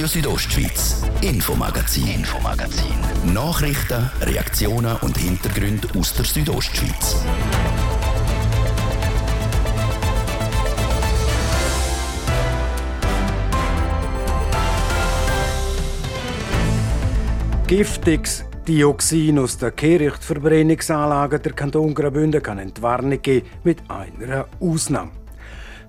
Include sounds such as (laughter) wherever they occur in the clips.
Radio Südostschweiz, Infomagazin, Infomagazin. Nachrichten, Reaktionen und Hintergründe aus der Südostschweiz. Giftiges Dioxin aus der Kehrichtverbrennungsanlage der Kanton Graubünden kann Entwarnung geben, mit einer Ausnahme.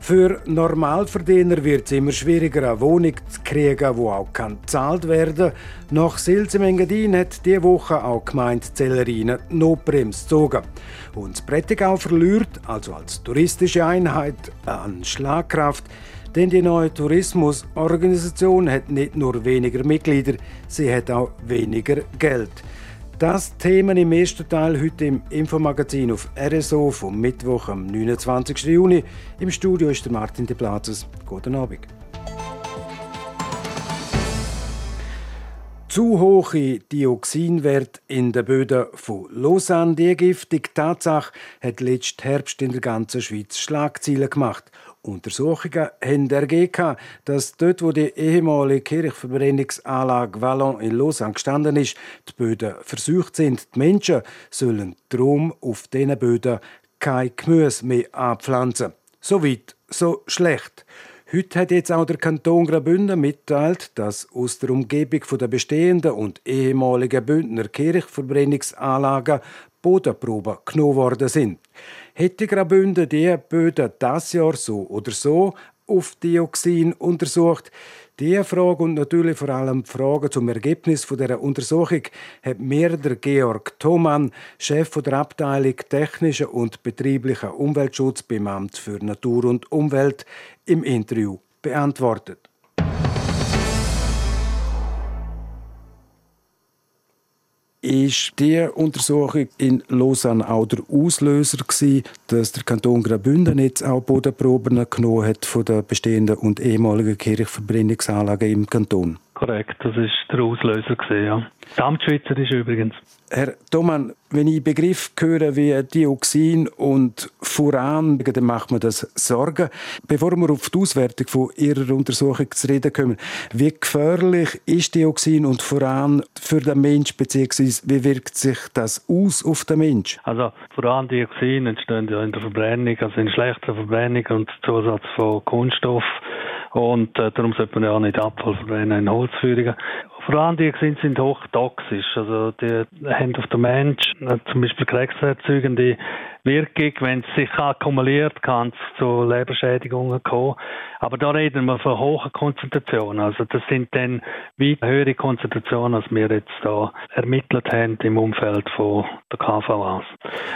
Für Normalverdiener wird es immer schwieriger, eine Wohnung zu kriegen, die auch gezahlt werden kann. Nach Silsemengadin hat diese Woche auch die Gemeinde Zellerine die Notbremse gezogen. Und das Prättigau verliert, also als touristische Einheit, an Schlagkraft. Denn die neue Tourismusorganisation hat nicht nur weniger Mitglieder, sie hat auch weniger Geld. Das Thema im ersten Teil heute im Infomagazin auf RSO vom Mittwoch am 29. Juni. Im Studio ist der Martin de Plazes. Guten Abend. Zu hohe Dioxinwerte in den Böden von Lausanne, die giftige Tatsache, hat letzten Herbst in der ganzen Schweiz Schlagzeilen gemacht. Untersuchungen haben ergeben, dass dort, wo die ehemalige Kirchverbrennungsanlage Vallon in Lausanne gestanden ist, die Böden versucht sind. Die Menschen sollen darum auf diesen Böden kein Gemüse mehr anpflanzen. So weit, so schlecht. Heute hat jetzt auch der Kanton Graubünden mitteilt, dass aus der Umgebung der bestehenden und ehemaligen Bündner Kirchverbrennungsanlagen Bodenproben genommen worden sind. Hätte Graubünden die Böden das Jahr so oder so auf Dioxin untersucht, diese Frage und natürlich vor allem die Frage zum Ergebnis dieser Untersuchung hat mir der Georg Thomann, Chef der Abteilung Technischer und Betrieblicher Umweltschutz beim Amt für Natur und Umwelt, im Interview beantwortet. Ist die Untersuchung in Lausanne auch der Auslöser gewesen, dass der Kanton Graubünden jetzt auch Bodenproben genommen hat von den bestehenden und ehemaligen Kirchverbrennungsanlagen im Kanton? Korrekt, das ist der Auslöser gewesen, ja. Gesamtschweizer ist übrigens. Herr Thomann, wenn ich Begriffe höre wie Dioxin und Furan, dann macht man das Sorgen. Bevor wir auf die Auswertung von Ihrer Untersuchung zu reden kommen, wie gefährlich ist Dioxin und Furan für den Mensch, beziehungsweise wie wirkt sich das aus auf den Mensch? Also Furan, Dioxin entstehen ja in der Verbrennung, also in schlechter Verbrennung und Zusatz von Kunststoff. Und äh, darum sollte man ja auch nicht Abfall verbrennen in Holzführungen. Vorhandene sind hochtoxisch. Also die haben auf den Mensch äh, zum Beispiel krebserzeugende Wirkung. Wenn es sich akkumuliert, kann es zu Leberschädigungen kommen. Aber da reden wir von hohen Konzentrationen. Also das sind dann weit höhere Konzentrationen, als wir jetzt da ermittelt haben im Umfeld von der KVAs.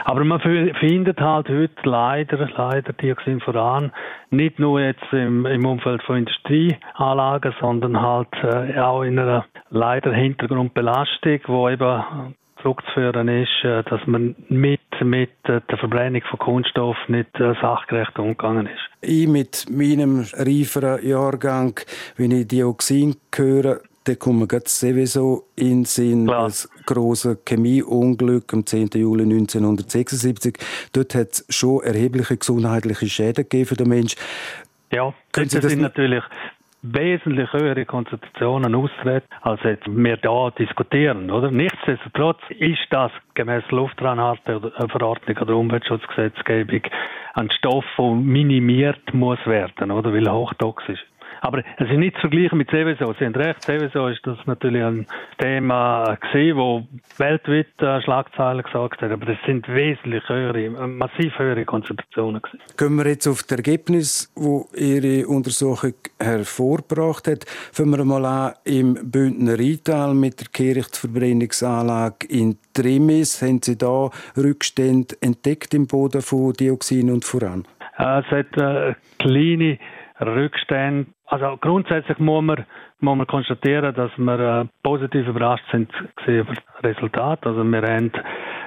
Aber man findet halt heute leider, leider Dioxin voran. Nicht nur jetzt im, im Umfeld von Industrieanlagen, sondern halt äh, auch in einer leider Hintergrundbelastung, wo eben zurückzuführen ist, äh, dass man mit, mit äh, der Verbrennung von Kunststoff nicht äh, sachgerecht umgegangen ist. Ich mit meinem reiferen Jahrgang, wenn ich Dioxin höre, dann kommt mir sowieso in den Sinn Klar. das große Chemieunglück am 10. Juli 1976. Dort hat es schon erhebliche gesundheitliche Schäden gegeben für den Menschen. Ja, das sind natürlich wesentlich höhere Konzentrationen austreten, als jetzt wir da diskutieren, oder? Nichtsdestotrotz ist das gemäß Luftreinhalteverordnung oder Umweltschutzgesetzgebung ein Stoff, der minimiert muss werden, oder? Weil hochtoxisch. Aber es ist nicht zu vergleichen mit Seveso. Sie haben recht, Seveso ist das natürlich ein Thema gewesen, wo weltweit äh, Schlagzeilen gesagt hat, aber das sind wesentlich höhere, massiv höhere Konzentrationen gewesen. Gehen wir jetzt auf das Ergebnis, wo Ihre Untersuchung hervorgebracht hat. Fangen wir mal an im Bündner Rheintal mit der Kirchtverbrennungsanlage in Trimis. Haben Sie da Rückstände entdeckt im Boden von Dioxin und Furan? Äh, es hat äh, kleine Rückstände. Also grundsätzlich muss man, muss man konstatieren, dass wir äh, positiv überrascht sind über das Resultat. Also wir haben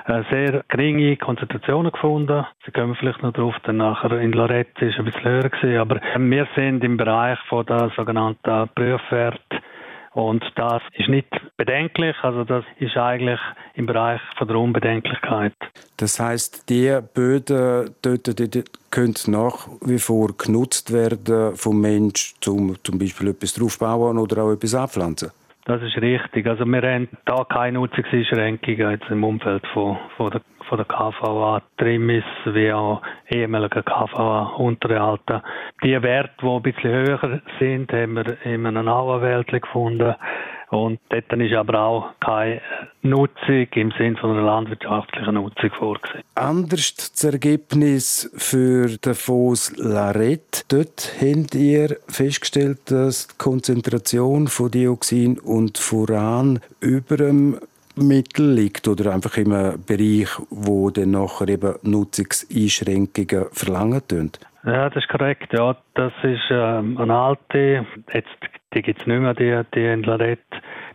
äh, sehr geringe Konzentrationen gefunden. Sie kommen vielleicht noch drauf, dann nachher in Lorette ist ein bisschen höher gewesen, aber wir sind im Bereich von der sogenannten Prüfwert Und das ist nicht bedenklich, also das ist eigentlich im Bereich von der Unbedenklichkeit. Das heißt, die Böden dort, dort können nach wie vor genutzt werden vom Mensch, um zum Beispiel etwas draufbauen oder auch etwas anpflanzen? Das ist richtig. Also wir haben da keine Nutzungseinschränkungen jetzt im Umfeld von, von der von der KVA Trimis wie auch ehemaliger KVA Unterhalten. Die Werte, die ein bisschen höher sind, haben wir in einer Auenwelt gefunden. Und dort ist aber auch keine Nutzung im Sinne einer landwirtschaftlichen Nutzung vorgesehen. Anders das Ergebnis für den Fonds Larette. Dort habt ihr festgestellt, dass die Konzentration von Dioxin und Furan über dem Mittel liegt oder einfach im Bereich, wo dann nachher eben Nutzungseinschränkungen verlangen tun? Ja, das ist korrekt. Ja, das ist ähm, eine alte, jetzt die gibt es nicht mehr, die, die in Larette.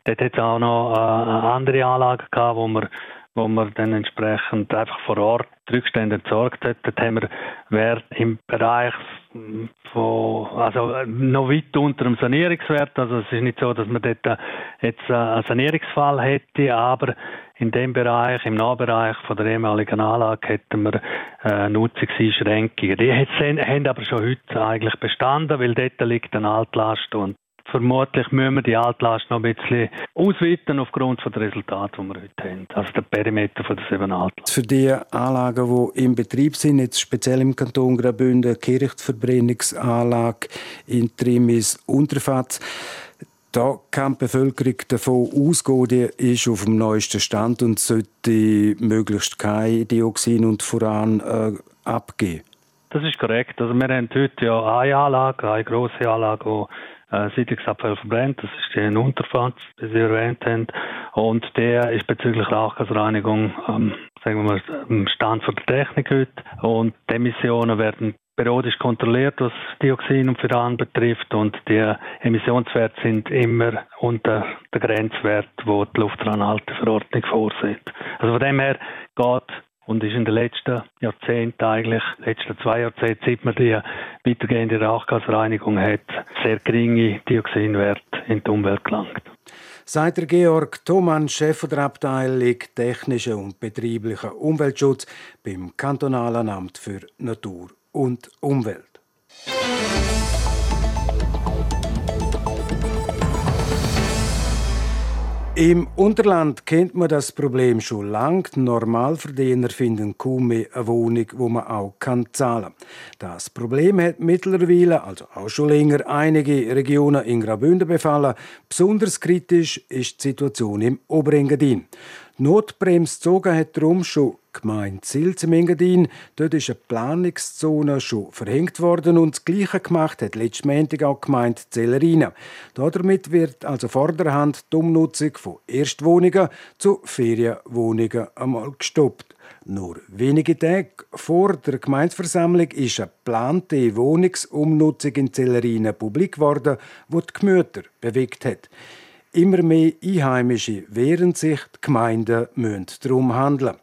Dort hat es auch noch äh, eine andere Anlage gehabt, wo man wo man dann entsprechend einfach vor Ort Rückstände entsorgt hat. Dort haben wir Wert im Bereich von, also noch weit unter dem Sanierungswert. Also es ist nicht so, dass man dort äh, jetzt äh, einen Sanierungsfall hätte, aber in dem Bereich, im Nahbereich von der ehemaligen Anlage hätten wir äh, Nutzungseinschränkungen. Die haben aber schon heute eigentlich bestanden, weil dort liegt eine Altlast und Vermutlich müssen wir die Altlast noch ein bisschen ausweiten aufgrund der Resultate, die wir heute haben. Also der Perimeter von der sieben Altlast. Für die Anlagen, die im Betrieb sind, jetzt speziell im Kanton Graubünden, Kirchverbrennungsanlage in Trimis Unterfatz, da kann die Bevölkerung davon ausgehen, die ist auf dem neuesten Stand und sollte möglichst kein Dioxin und Furan äh, abgeben. Das ist korrekt. Also wir haben heute ja eine Anlage, eine grosse Anlage, die äh, Siedlungsabfall verbrennt. Das ist der Unterfatz, den Sie erwähnt haben. Und der ist bezüglich Rauchgasreinigung, ähm, sagen wir mal, am Stand von der Technik heute. Und die Emissionen werden periodisch kontrolliert, was Dioxin und Furan betrifft. Und die Emissionswerte sind immer unter der Grenzwert, wo die Luftreinhalteverordnung vorsieht. Also von dem her geht und ist in den letzten Jahrzehnten eigentlich, letzten zwei Jahrzehnten, seit man die weitergehende Rauchgasreinigung hat, sehr geringe Dioxinwerte in die Umwelt gelangt. Seit der Georg Thomann, Chef der Abteilung Technischer und Betrieblicher Umweltschutz beim Kantonalen Amt für Natur und Umwelt. Im Unterland kennt man das Problem schon lang. Die Normalverdiener finden kaum mehr eine Wohnung, wo man auch kann zahlen kann. Das Problem hat mittlerweile, also auch schon länger, einige Regionen in Graubünden befallen. Besonders kritisch ist die Situation im Oberengadin. Notbremse gezogen hat darum schon Gemeinde Silz Engadin. Dort ist eine Planungszone schon verhängt worden und das Gleiche gemacht hat letzten Montag auch Gemeinde Zellerina. Damit wird also vorderhand die Umnutzung von Erstwohnungen zu Ferienwohnungen einmal gestoppt. Nur wenige Tage vor der Gemeindeversammlung ist eine geplante Wohnungsumnutzung in Zellerina publik geworden, die die Gemüter bewegt hat. Immer mehr Einheimische wehren sich, die Gemeinden müssen darum handeln.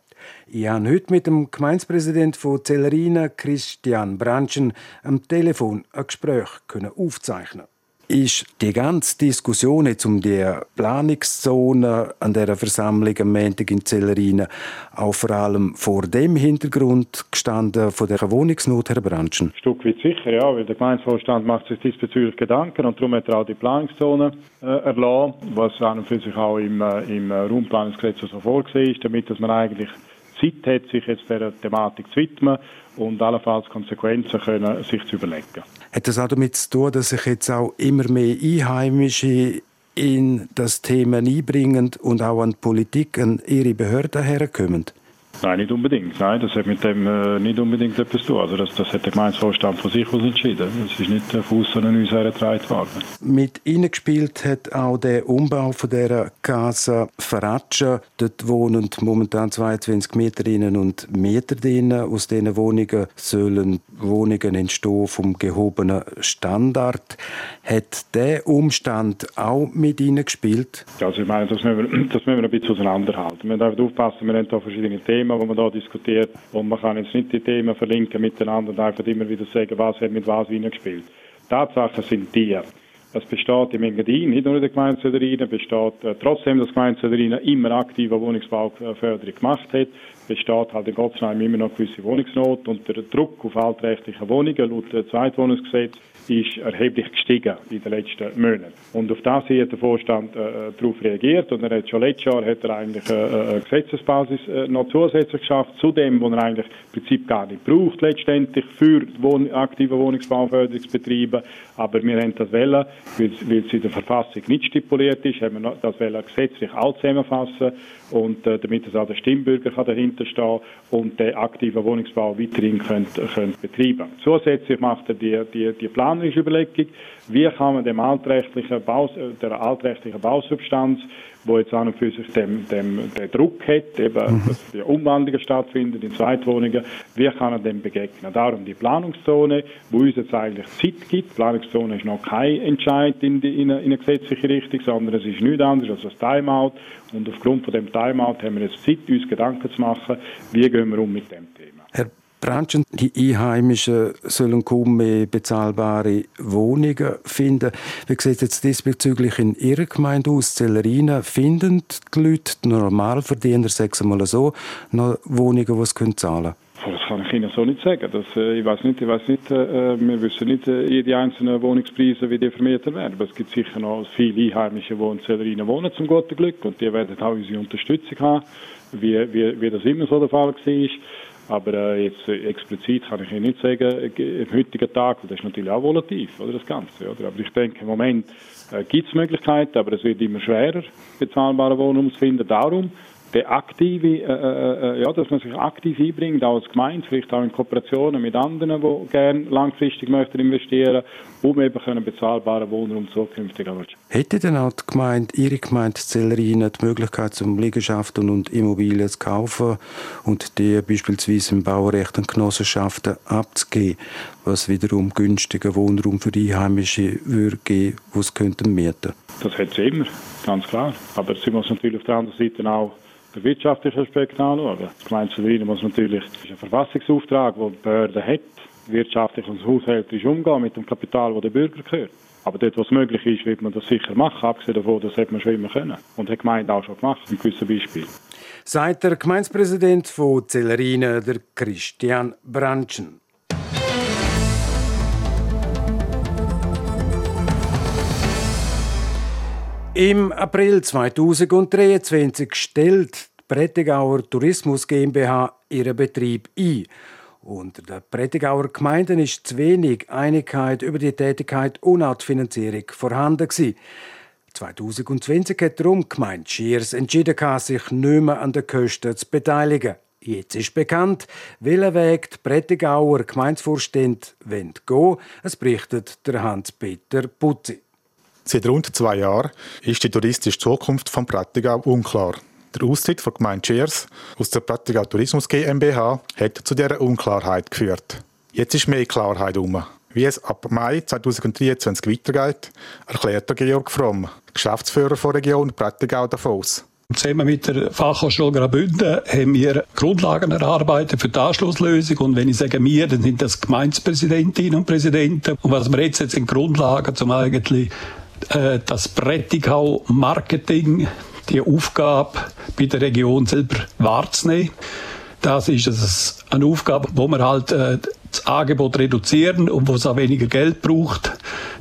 Ich habe heute mit dem Gemeindepräsident von Zellerina, Christian Branchen, am Telefon ein Gespräch aufzeichnen ist die ganze Diskussion jetzt um die Planungszone an der Versammlung am Montag in Zellerina auch vor allem vor dem Hintergrund gestanden von der Wohnungsnot, Herr Branchen? Ein Stück weit sicher, ja, weil der Gemeindevorstand macht sich diesbezüglich Gedanken und darum hat er auch die Planungszone äh, erlassen, was an und für sich auch im, äh, im Raumplanungsgesetz so vorgesehen ist, damit dass man eigentlich Zeit hat, sich jetzt dieser Thematik zu widmen und allenfalls Konsequenzen können, sich zu überlegen. Hat das auch damit zu tun, dass sich jetzt auch immer mehr Einheimische in das Thema einbringen und auch an die Politik, an ihre Behörden herkommen? Nein, nicht unbedingt. Nein, das hat mit dem äh, nicht unbedingt etwas zu tun. Also das, das hat der Gemeindevorstand von sich aus entschieden. Es ist nicht äh, von außen an uns hergetragen worden. Mit gespielt hat auch der Umbau von dieser Casa Faratscha. Dort wohnen momentan 22 Mieterinnen und Mieter drin. Aus diesen Wohnungen sollen Wohnungen entstehen vom gehobenen Standard. Hat der Umstand auch mit gespielt? Also ich meine, das müssen wir, (clears throat) das müssen wir ein bisschen auseinanderhalten. Wir müssen aufpassen, wir haben da verschiedene Themen die man hier diskutiert. Und man kann jetzt nicht die Themen verlinken miteinander und einfach immer wieder sagen, was hat mit was hineingespielt. Tatsachen sind die, Es besteht im Engadin, nicht nur in der Gemeinde Söderinen, besteht äh, trotzdem, dass die Gemeinde Söderinen immer aktive Wohnungsbauförderung gemacht hat, besteht halt in Gottsheim immer noch gewisse Wohnungsnot und der Druck auf altrechtliche Wohnungen laut dem Ist erheblich gestiegen in den letzten Monaten. Und auf das hat der Vorstand äh, darauf reagiert und er hat schon letztes Jahr hat er eigentlich äh, eine Gesetzesbasis äh, noch zusätzlich geschafft, zu dem, was er eigentlich im Prinzip gar nicht braucht letztendlich für Wohn aktive Wohnungsbauförderungsbetriebe. Aber wir haben das wollen, weil, weil es in der Verfassung nicht stipuliert ist, haben wir das wollen gesetzlich auch zusammenfassen und äh, damit es auch der Stimmbürger kann dahinter stehen und den aktiven Wohnungsbau weiterhin könnt, könnt betreiben. Zusätzlich macht er die, die, die planerische Überlegung, wie kann man dem altrechtlichen Baus, der altrechtlichen Bausubstanz wo jetzt an und für sich dem, dem, den Druck hat, eben, mhm. dass die Umwandlungen stattfinden in Zweitwohnungen, wie kann er dem begegnen? Darum die Planungszone, wo uns jetzt eigentlich Zeit gibt. Die Planungszone ist noch kein Entscheid in, die, in, eine, in eine gesetzliche Richtung, sondern es ist nichts anderes als ein Timeout. Und aufgrund von dem Timeout haben wir jetzt Zeit, uns Gedanken zu machen, wie gehen wir um mit dem Thema. Herr Branchen, die Einheimischen sollen kaum mehr bezahlbare Wohnungen finden. Wie sieht jetzt diesbezüglich in Ihrer Gemeinde aus? Zellerina finden die Leute, die Normalverdiener, sagen wir mal so, noch Wohnungen, die sie zahlen können? Das kann ich Ihnen so nicht sagen. Das, äh, ich weiß nicht, ich weiß nicht äh, wir wissen nicht äh, jede einzelne Wohnungspreise, wie die vermietet werden. Aber es gibt sicher noch viele Einheimische, die in Zellerina wohnen, zum guten Glück. Und die werden auch unsere Unterstützung haben, wie, wie, wie das immer so der Fall war. Aber äh, jetzt äh, explizit kann ich Ihnen nicht sagen, äh, im heutigen Tag, das ist natürlich auch volativ, oder, das Ganze. Oder? Aber ich denke, im Moment äh, gibt es Möglichkeiten, aber es wird immer schwerer, bezahlbare Wohnungen zu finden. Darum der aktive, äh, äh, äh, ja, dass man sich aktiv einbringt, auch als Gemeinde, vielleicht auch in Kooperationen mit anderen, die gerne langfristig möchten investieren, um eben können bezahlbaren Wohnraum zukünftig erwirtschaften. Hätte denn auch die Gemeinde, Ihre Gemeinde Zellerine die Möglichkeit, zum Liegenschaften und Immobilien zu kaufen und die beispielsweise im Baurecht an Genossenschaften abzugeben, was wiederum günstigen Wohnraum für die Einheimischen würde geben, die es könnten mieten? Das hat sie immer, ganz klar. Aber sie muss natürlich auf der anderen Seite auch den wirtschaftlichen Aspekt anschauen. Die Gemeinde Severin muss natürlich, das ist ein Verfassungsauftrag, den die Behörde hat, wirtschaftlich und haushälterisch umgehen mit dem Kapital, das der Bürger gehört. Aber dort, wo es möglich ist, wird man das sicher machen. Abgesehen davon, das hätte man schon immer können. Und hat die Gemeinde auch schon gemacht, in gewissen Beispielen. Sagt der Gemeindepräsident von Zellerine, der Christian Branchen. Im April 2023 stellt die Prättigauer Tourismus GmbH ihren Betrieb ein. Unter den Prättigauer Gemeinden ist zu wenig Einigkeit über die Tätigkeit und auch die Finanzierung vorhanden. Gewesen. 2020 hat darum die Gemeinde Schiers entschieden, sich nicht mehr an den Kosten zu beteiligen. Jetzt ist bekannt, welchen Weg die Prättigauer Gemeindevorstände gehen wollen. Es berichtet der Hans-Peter Putzi. Seit rund zwei Jahren ist die touristische Zukunft von Prattigau unklar. Der Austritt von Gemeinde Cheers aus der Prattigau Tourismus GmbH hat zu dieser Unklarheit geführt. Jetzt ist mehr Klarheit um. Wie es ab Mai 2023 weitergeht, erklärt Georg Fromm, Geschäftsführer der Region Prattigau Davos. Zusammen mit der Fachhochschule Graubünden haben wir Grundlagen erarbeitet für die Anschlusslösung. Und wenn ich sage wir, dann sind das Gemeindepräsidentinnen und Präsidenten. Und was wir jetzt, jetzt sind Grundlagen, um eigentlich das Prättigau Marketing, die Aufgabe bei der Region selber wahrzunehmen. Das ist eine Aufgabe, wo man halt äh, das Angebot reduzieren und wo es auch weniger Geld braucht.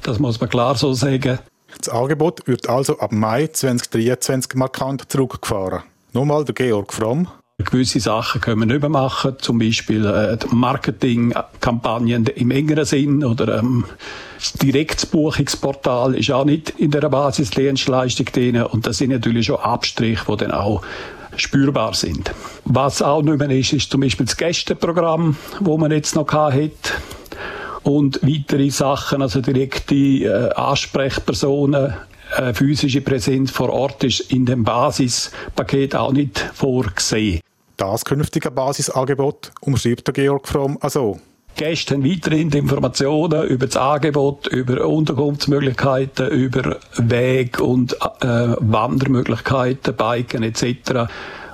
Das muss man klar so sagen. Das Angebot wird also ab Mai 2023 markant zurückgefahren. Nochmal der Georg Fromm. Gewisse Sachen können wir nicht mehr machen, zum Beispiel äh, Marketingkampagnen im engeren Sinn oder ähm, das Direktbuchungsportal ist auch nicht in der Basisdienstleistung drin und das sind natürlich schon Abstriche, die dann auch spürbar sind. Was auch nicht mehr ist, ist zum Beispiel das Gästeprogramm, wo man jetzt noch hat und weitere Sachen, also direkte äh, Ansprechpersonen, äh, physische Präsenz vor Ort ist in dem Basispaket auch nicht vorgesehen. Das künftige Basisangebot umschreibt der Georg Fromm also. Gäste haben weiterhin Informationen über das Angebot, über Unterkunftsmöglichkeiten, über Weg- und äh, Wandermöglichkeiten, Biken etc.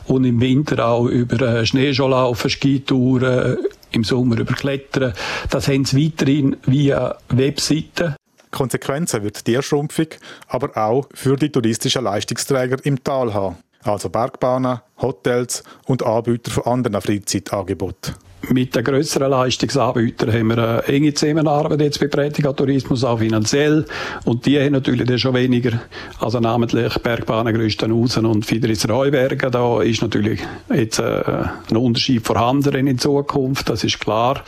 Und im Winter auch über äh, Schneeschuhlaufen, Skitouren, im Sommer über Klettern. Das haben sie weiterhin via Webseiten. Konsequenzen wird die Schrumpfung aber auch für die touristischen Leistungsträger im Tal haben, also Bergbahnen, Hotels und Anbieter von anderen Freizeitangeboten. Mit den grösseren Leistungsanbietern haben wir eine enge Zusammenarbeit jetzt bei Prätica Tourismus, auch finanziell. Und die haben natürlich dann schon weniger, also namentlich Bergbahnen Gröstenhausen und Fideris Reubergen. Da ist natürlich jetzt äh, ein Unterschied vorhanden in Zukunft, das ist klar.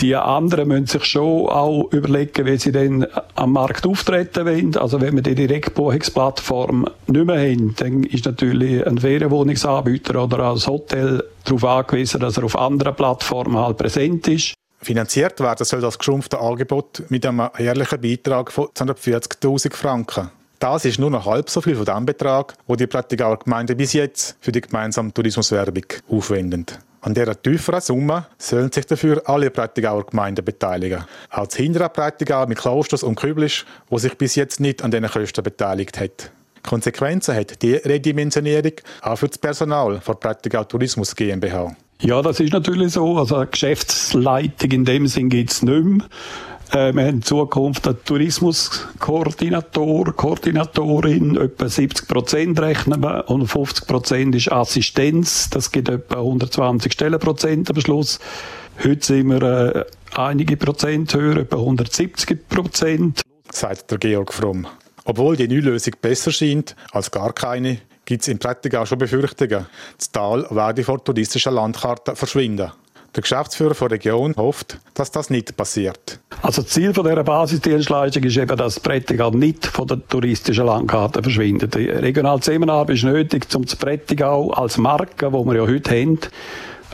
Die anderen müssen sich schon auch überlegen, wie sie dann am Markt auftreten wollen. Also wenn wir die Direktbuchungsplattform nicht mehr haben, dann ist natürlich ein Ferienwohnungsanbieter oder ein Hotel darauf angewiesen, dass er auf anderen Plattformen halt präsent ist. Finanziert werden soll das geschrumpfte Angebot mit einem jährlichen Beitrag von 240.000 Franken. Das ist nur noch halb so viel von dem Betrag, wo die Prättigauer Gemeinden bis jetzt für die gemeinsame Tourismuswerbung aufwenden. An dieser tieferen Summe sollen sich dafür alle Prättigauer Gemeinden beteiligen. Auch das hintere Prättigau mit Klosters und Küblisch, wo sich bis jetzt nicht an diesen Kosten beteiligt hat. Konsequenzen hat die Redimensionierung auch für das Personal von Prättigau Tourismus GmbH. Ja, das ist natürlich so. Also eine Geschäftsleitung in dem Sinn gibt es nicht mehr. Äh, wir haben in Zukunft einen Tourismuskoordinator, Koordinatorin, etwa 70 Prozent rechnen wir und 50 Prozent ist Assistenz. Das gibt etwa 120 Stellenprozent am Schluss. Heute sind wir äh, einige Prozent höher, etwa 170 Prozent. Sagt der Georg Fromm. Obwohl die neue Lösung besser scheint als gar keine, gibt es in Prättigau schon Befürchtungen. Das Tal werde vor touristischen Landkarten verschwinden. Der Geschäftsführer der Region hofft, dass das nicht passiert. Also das Ziel dieser Basisdienstleistung ist eben, dass Prättigau nicht von der touristischen Landkarte verschwindet. Die regionale Zusammenarbeit ist nötig, um das Prättigau als Marke, die wir ja heute haben,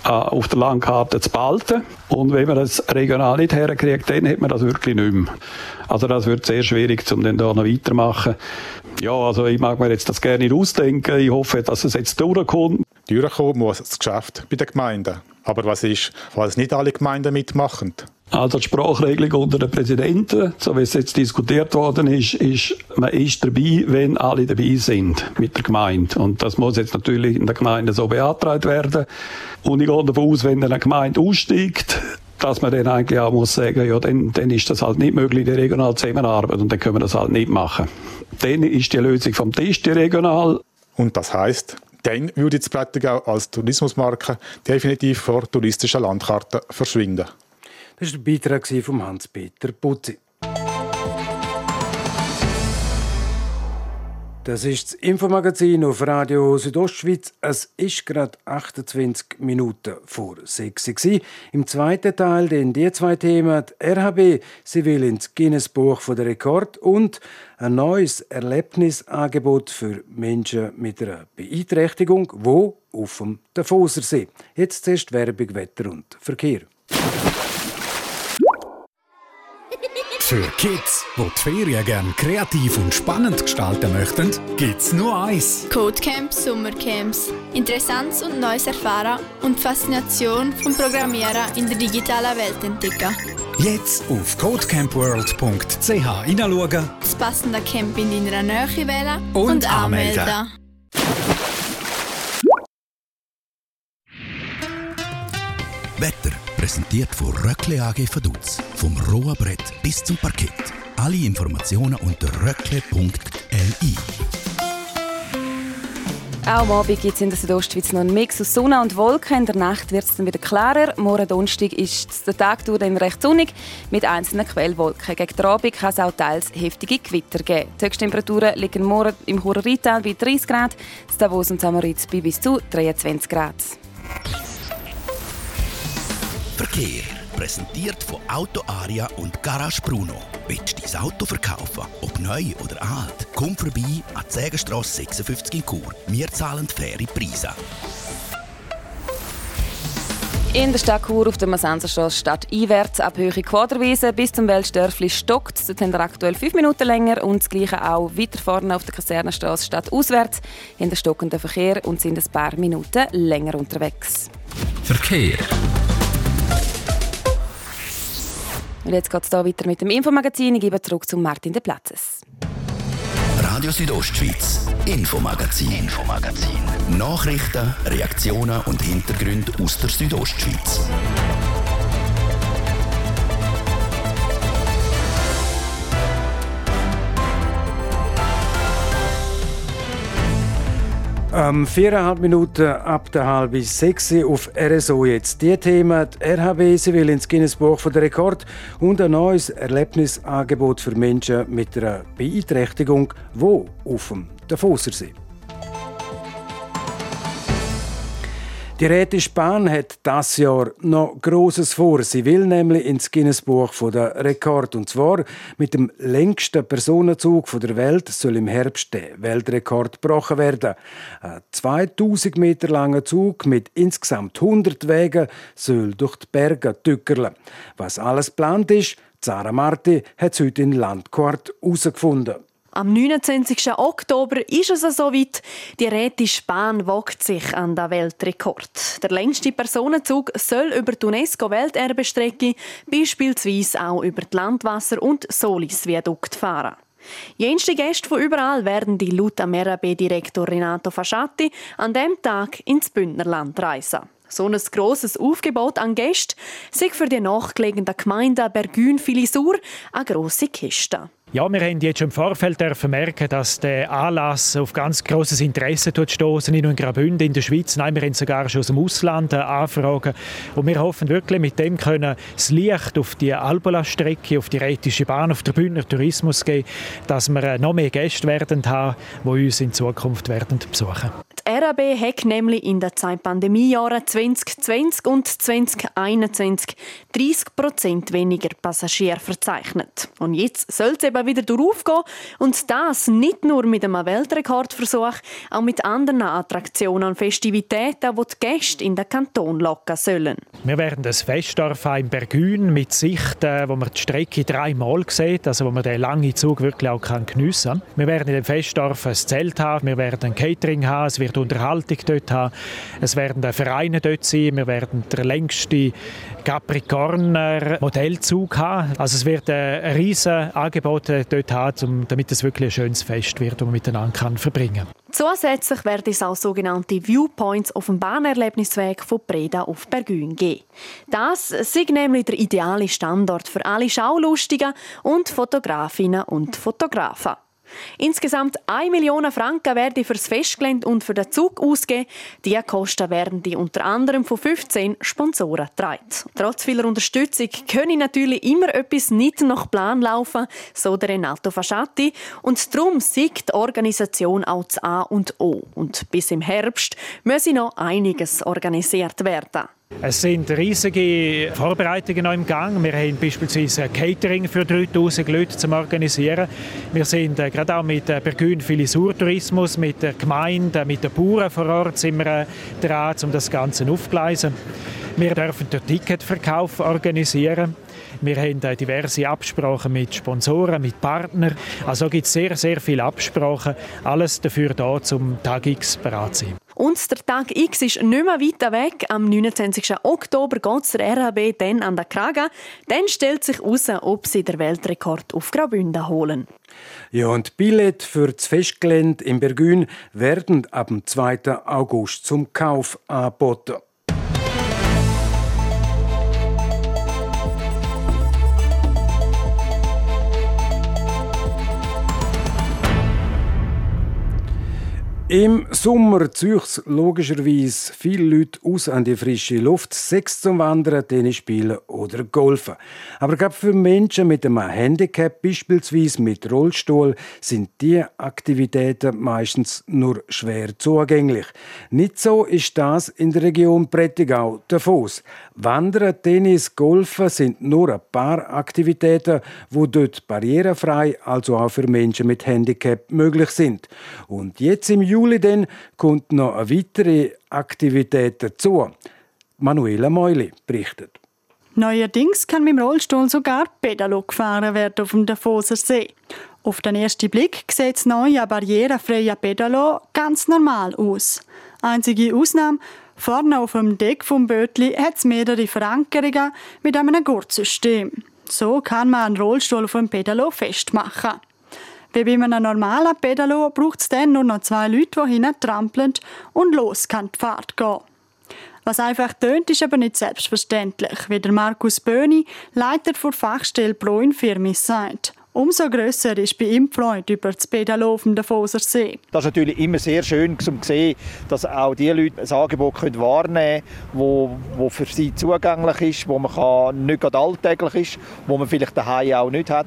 äh, auf der Landkarte zu behalten. Und wenn man das regional nicht herkriegt, dann hat man das wirklich nicht mehr. Also das wird sehr schwierig, um dann da noch weitermachen. Ja, also ich mag mir jetzt das gerne ausdenken. Ich hoffe, dass es jetzt durchkommt. Durchkommen muss das Geschäft bei den Gemeinden. Aber was ist, falls nicht alle Gemeinden mitmachen? Also die Sprachregelung unter den Präsidenten, so wie es jetzt diskutiert worden ist, ist, man ist dabei, wenn alle dabei sind mit der Gemeinde. Und das muss jetzt natürlich in der Gemeinde so beantragt werden. Und ich gehe davon aus, wenn eine Gemeinde aussteigt, dass man dann eigentlich auch muss sagen, ja, dann, dann ist das halt nicht möglich, die regionale Zusammenarbeit, und dann können wir das halt nicht machen. Dann ist die Lösung vom Tisch die regional. Und das heißt, dann würde das Prättigau als Tourismusmarke definitiv vor touristischen Landkarten verschwinden. Das war der Beitrag von Hans-Peter Putzi. Das ist das Infomagazin auf Radio Südostschweiz. Es ist gerade 28 Minuten vor 6 Uhr. Im zweiten Teil den die zwei Themen. Die RHB, sie will ins Guinness Buch der Rekord und ein neues Erlebnisangebot für Menschen mit einer Beeinträchtigung, wo auf dem Davosersee. Jetzt zuerst Werbung, Wetter und Verkehr. Für Kids, die die Ferien gerne kreativ und spannend gestalten möchten, gibt's nur eins. Codecamps, Sommercamps. Interessantes und Neues erfahren und die Faszination vom Programmieren in der digitalen Welt entdecken. Jetzt auf codecampworld.ch hineinschauen. Das passende Camp in deiner Nähe wählen und, und anmelden. Wetter präsentiert von Röckle AG Vaduz. Vom rohen Brett bis zum Parkett. Alle Informationen unter röckle.li. Auch am Abend gibt es in der Südostschweiz noch einen Mix aus Sonne und Wolken. In der Nacht wird es dann wieder klarer. Morgen Donnerstag ist der Tag dann recht sonnig mit einzelnen Quellwolken. Gegen den Abend kann es auch teils heftige Gewitter geben. Die Höchsttemperaturen liegen morgen im Churer Rheintal bei 30 Grad, in Davos und Samoritz bei bis zu 23 Grad. Verkehr. Präsentiert von Auto Aria und Garage Bruno. Willst du dein Auto verkaufen? Ob neu oder alt? Komm vorbei an die Sägenstrasse 56 in Chur. Wir zahlen faire Preise. In der Stadt Chur auf der Masanserstrasse statt einwärts ab Höhe Quaderwiese bis zum Weltstörfli stockt. Dort haben wir aktuell fünf Minuten länger und das gleiche auch weiter vorne auf der Kasernenstrasse statt auswärts in der stockenden Verkehr und sind ein paar Minuten länger unterwegs. Verkehr. Und jetzt geht es hier weiter mit dem Infomagazin. Ich gebe zurück zu Martin de Platzes. Radio Südostschweiz, Infomagazin, Infomagazin. Nachrichten, Reaktionen und Hintergründe aus der Südostschweiz. Ähm, viereinhalb Minuten ab der halben sechs auf RSO jetzt. Die Themen, die RHB, sie will ins Guinness-Buch der Rekord und ein neues Erlebnisangebot für Menschen mit einer Beeinträchtigung, wo auf dem Davosersee. Die Rätische Bahn hat das Jahr noch Großes vor. Sie will nämlich ins Guinness-Buch der Rekord. Und zwar mit dem längsten Personenzug der Welt soll im Herbst der Weltrekord gebrochen werden. Ein 2000 Meter langer Zug mit insgesamt 100 Wegen soll durch die Berge tückerle. Was alles geplant ist, Zara Marti hat es heute in Landquart herausgefunden. Am 29. Oktober ist es soweit. Die Rätische Bahn wagt sich an den Weltrekord. Der längste Personenzug soll über die UNESCO-Welterbestrecke beispielsweise auch über die Landwasser- und Solis-Viadukt fahren. Jenste Gäste von überall werden die laut MRAB-Direktor Renato Fasciatti an dem Tag ins Bündnerland reisen. So ein grosses Aufgebot an Gästen sei für die nachgelegene Gemeinde Bergün-Filisur eine grosse Kiste. Ja, wir haben jetzt schon im Vorfeld merken, dass der Anlass auf ganz großes Interesse stoßen, nicht nur in Graubünden, in der Schweiz, nein, wir haben sogar schon aus dem Ausland äh, Anfragen. Und wir hoffen wirklich, mit dem können das Licht auf die Albola-Strecke, auf die Rätische Bahn, auf den Bündner Tourismus geben, dass wir äh, noch mehr Gäste werden haben, die uns in Zukunft werden besuchen. RAB hat nämlich in den zwei Pandemiejahren 2020 und 2021 30 Prozent weniger Passagiere verzeichnet. Und jetzt soll es eben wieder durchaufgehen. Und das nicht nur mit einem Weltrekordversuch, auch mit anderen Attraktionen und Festivitäten, die die Gäste in den Kanton locken sollen. Wir werden das Festdorf in Bergün mit Sicht, äh, wo man die Strecke dreimal sieht, also wo man den langen Zug wirklich auch geniessen kann. Wir werden in dem Festdorf ein Zelt haben, wir werden ein Catering haben, es wird Unterhaltung dort haben, es werden Vereine dort sein, wir werden der längste Capricorner Modellzug haben. Also es wird ein riesiges Angebot dort haben, damit es wirklich ein schönes Fest wird, das man miteinander kann verbringen kann. Zusätzlich werden es auch sogenannte Viewpoints auf dem Bahnerlebnisweg von Breda auf Bergün geben. Das ist nämlich der ideale Standort für alle Schaulustigen und Fotografinnen und Fotografen. Insgesamt 1 Million Franken werden für das Festgelände und für den Zug ausgeben. Diese Kosten werden die unter anderem von 15 Sponsoren getragen. Trotz vieler Unterstützung können natürlich immer etwas nicht nach Plan laufen, so der Renato Fasciatti. Und darum sieht die Organisation auch das A und O. Und bis im Herbst müsse noch einiges organisiert werden. Es sind riesige Vorbereitungen im Gang. Wir haben beispielsweise ein Catering für 3000 Leute zu organisieren. Wir sind äh, gerade auch mit äh, Bergün Filisur Tourismus, mit der Gemeinde, mit den Bauern vor Ort sind wir äh, dran, um das Ganze aufzugleisen. Wir dürfen den Ticketverkauf organisieren. Wir haben äh, diverse Absprachen mit Sponsoren, mit Partnern. Also gibt es sehr, sehr viele Absprachen. Alles dafür da, zum Tag X bereit zu sein. Und der Tag X ist nicht mehr weit weg. Am 29. Oktober geht der RHB dann an der Kraga. Dann stellt sich heraus, ob sie den Weltrekord auf Graubünden holen. Ja, und Billett für das Festgelände in Bergün werden ab dem 2. August zum Kauf angeboten. Im Sommer zieht logischerweise viele Leute aus an die frische Luft, Sex zum Wandern, Tennis spielen oder Golfen. Aber gerade für Menschen mit einem Handicap, beispielsweise mit Rollstuhl, sind diese Aktivitäten meistens nur schwer zugänglich. Nicht so ist das in der Region Prättigau der Fuß. Wandern, Tennis, Golfen sind nur ein paar Aktivitäten, wo dort barrierefrei, also auch für Menschen mit Handicap möglich sind. Und jetzt im Juli dann kommt noch eine weitere Aktivität dazu. Manuela Meuli berichtet. Neuerdings kann mit dem Rollstuhl sogar Pedalo gefahren werden auf dem Davoser See. Auf den ersten Blick sieht das neue barrierefreie Pedalo ganz normal aus. Einzige Ausnahme, vorne auf dem Deck vom Bötli hat es mehrere Verankerungen mit einem Gurtsystem. So kann man einen Rollstuhl auf dem Pedalo festmachen. Wie bei einem normalen Pedalo braucht es dann nur noch zwei Leute, die hinten trampeln und los kann die Fahrt gehen. Was einfach tönt, ist aber nicht selbstverständlich, wie der Markus Böhni, Leiter der Fachstelle Pro in sagt. Umso grösser ist bei ihm die Freude über das Pedalo auf dem Davoser See. Das ist natürlich immer sehr schön zu sehen, dass auch die Leute ein Angebot können wahrnehmen können, das für sie zugänglich ist, wo man kann, nicht gerade alltäglich ist, wo man vielleicht daheim auch nicht hat.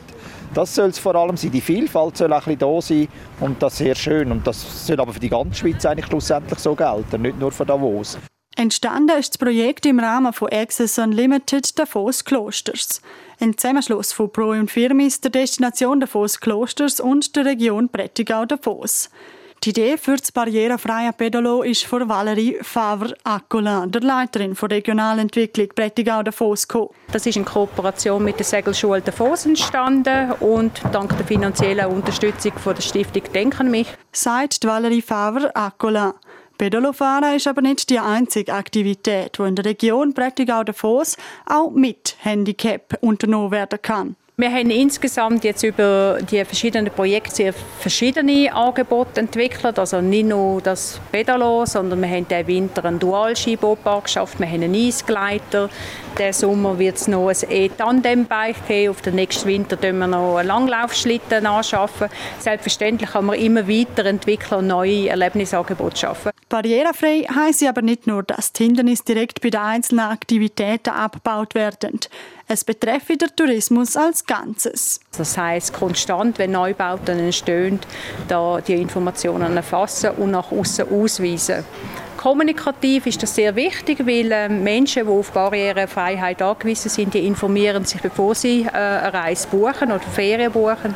Das soll es vor allem sein. Die Vielfalt soll bisschen da sein und das ist sehr schön. Und das soll aber für die ganze Schweiz eigentlich schlussendlich so gelten, nicht nur für Davos. Entstanden ist das Projekt im Rahmen von Access Unlimited Davos Klosters. Ein Zusammenschluss von Pro und Firmis der Destination Davos Klosters und der Region Prättigau Davos. Die Idee für das barrierefreie Pedalo ist von Valerie Favre-Accola, der Leiterin der Regionalentwicklung Prättigau Davos, gekommen. Das ist in Kooperation mit der Segelschule Davos entstanden und dank der finanziellen Unterstützung von der Stiftung Denken mich. Sagt Valerie Favre-Accola. Pedalofahren ist aber nicht die einzige Aktivität, die in der Region Prättigau-Davos auch mit Handicap unternommen werden kann. Wir haben insgesamt jetzt über die verschiedenen Projekte sehr verschiedene Angebote entwickelt. Also nicht nur das Pedalo, sondern wir haben diesen Winter einen Dual-Ski-Bobpark geschafft, wir haben einen Eisgleiter. Diesen Sommer wird es noch ein E-Tandem-Bike geben. Auf den nächsten Winter schaffen wir noch einen Langlaufschlitten anschaffen. Selbstverständlich kann man immer weiterentwickeln und neue Erlebnisangebote schaffen. Barrierefrei heisst aber nicht nur, dass die Hindernisse direkt bei den einzelnen Aktivitäten abgebaut werden. Es betreffe den Tourismus als Ganzes. Das heißt konstant, wenn Neubauten entstehen, da die Informationen erfassen und nach außen ausweisen. Kommunikativ ist das sehr wichtig, weil äh, Menschen, die auf Barrierefreiheit angewiesen sind, die informieren sich, bevor sie äh, eine Reise buchen oder Ferien buchen.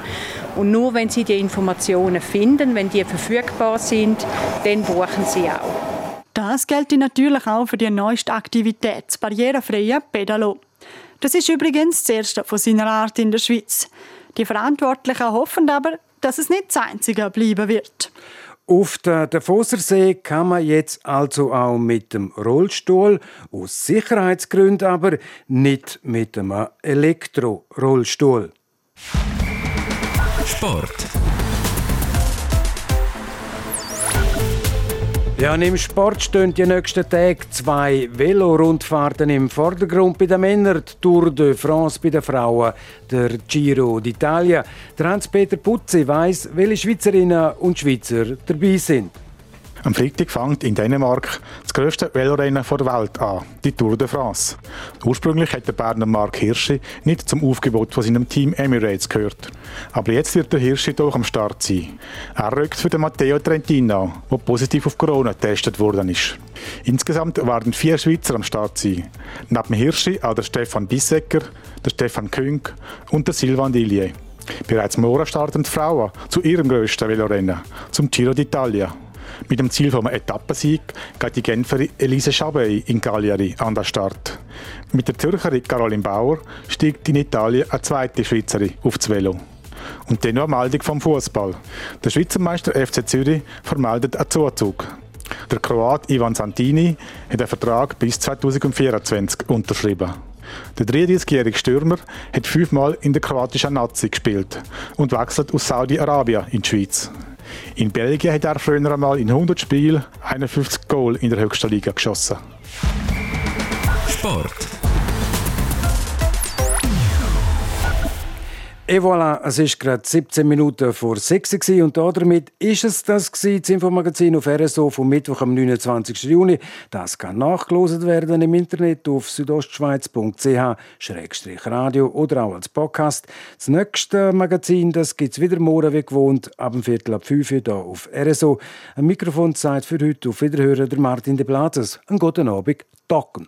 Und nur wenn sie die Informationen finden, wenn die verfügbar sind, dann buchen sie auch. Das gilt natürlich auch für die neueste Aktivität, das barrierefreie Pedalo. Das ist übrigens das erste von seiner Art in der Schweiz. Die Verantwortlichen hoffen aber, dass es nicht das einzige bleiben wird. Auf der Davosersee kann man jetzt also auch mit dem Rollstuhl, aus Sicherheitsgründen aber nicht mit einem Elektrorollstuhl. Sport. Ja, und im Sport stehen die nächsten Tage zwei Velorundfahrten im Vordergrund bei den Männern, die Tour de France bei den Frauen, der Giro d'Italia. Der Hans-Peter Putzi weiss, welche Schweizerinnen und Schweizer dabei sind. Am Freitag fängt in Dänemark das grösste Velorennen der Welt an, die Tour de France. Ursprünglich hätte der Berner Mark Hirschi nicht zum Aufgebot von seinem Team Emirates gehört. Aber jetzt wird der Hirschi doch am Start sein. Er rückt für den Matteo Trentino, der positiv auf Corona getestet worden ist. Insgesamt werden vier Schweizer am Start sein. Neben Hirschi auch der Stefan Bissecker, der Stefan Küng und der Silvan Dillier. Bereits morgen starten die Frauen zu ihrem grössten Velorennen, zum Giro d'Italia. Mit dem Ziel vom Etappensieg geht die Genferin Elise Chabey in Cagliari an den Start. Mit der Zürcherin Caroline Bauer steigt in Italien eine zweite Schweizerin aufs Velo. Und dann noch eine Meldung vom Fußball. Der Schweizer Meister FC Zürich vermeldet einen Zuzug. Der Kroat Ivan Santini hat einen Vertrag bis 2024 unterschrieben. Der 33-jährige Stürmer hat fünfmal in der kroatischen Nazi gespielt und wechselt aus Saudi-Arabien in die Schweiz. In Belgien hat er früher einmal in 100 Spielen 51 Goal in der höchsten Liga geschossen. Sport. Et voilà, es ist gerade 17 Minuten vor 6 Uhr und damit ist es das gewesen, das Infomagazin auf RSO vom Mittwoch am 29. Juni. Das kann nachgelost werden im Internet auf südostschweiz.ch-radio oder auch als Podcast. Das nächste Magazin, das gibt es wieder morgen wie gewohnt, ab dem Viertel ab 5 Uhr hier auf RSO. Ein Mikrofon Zeit für heute auf Wiederhören der Martin de Blases. Einen guten Abend, Docken.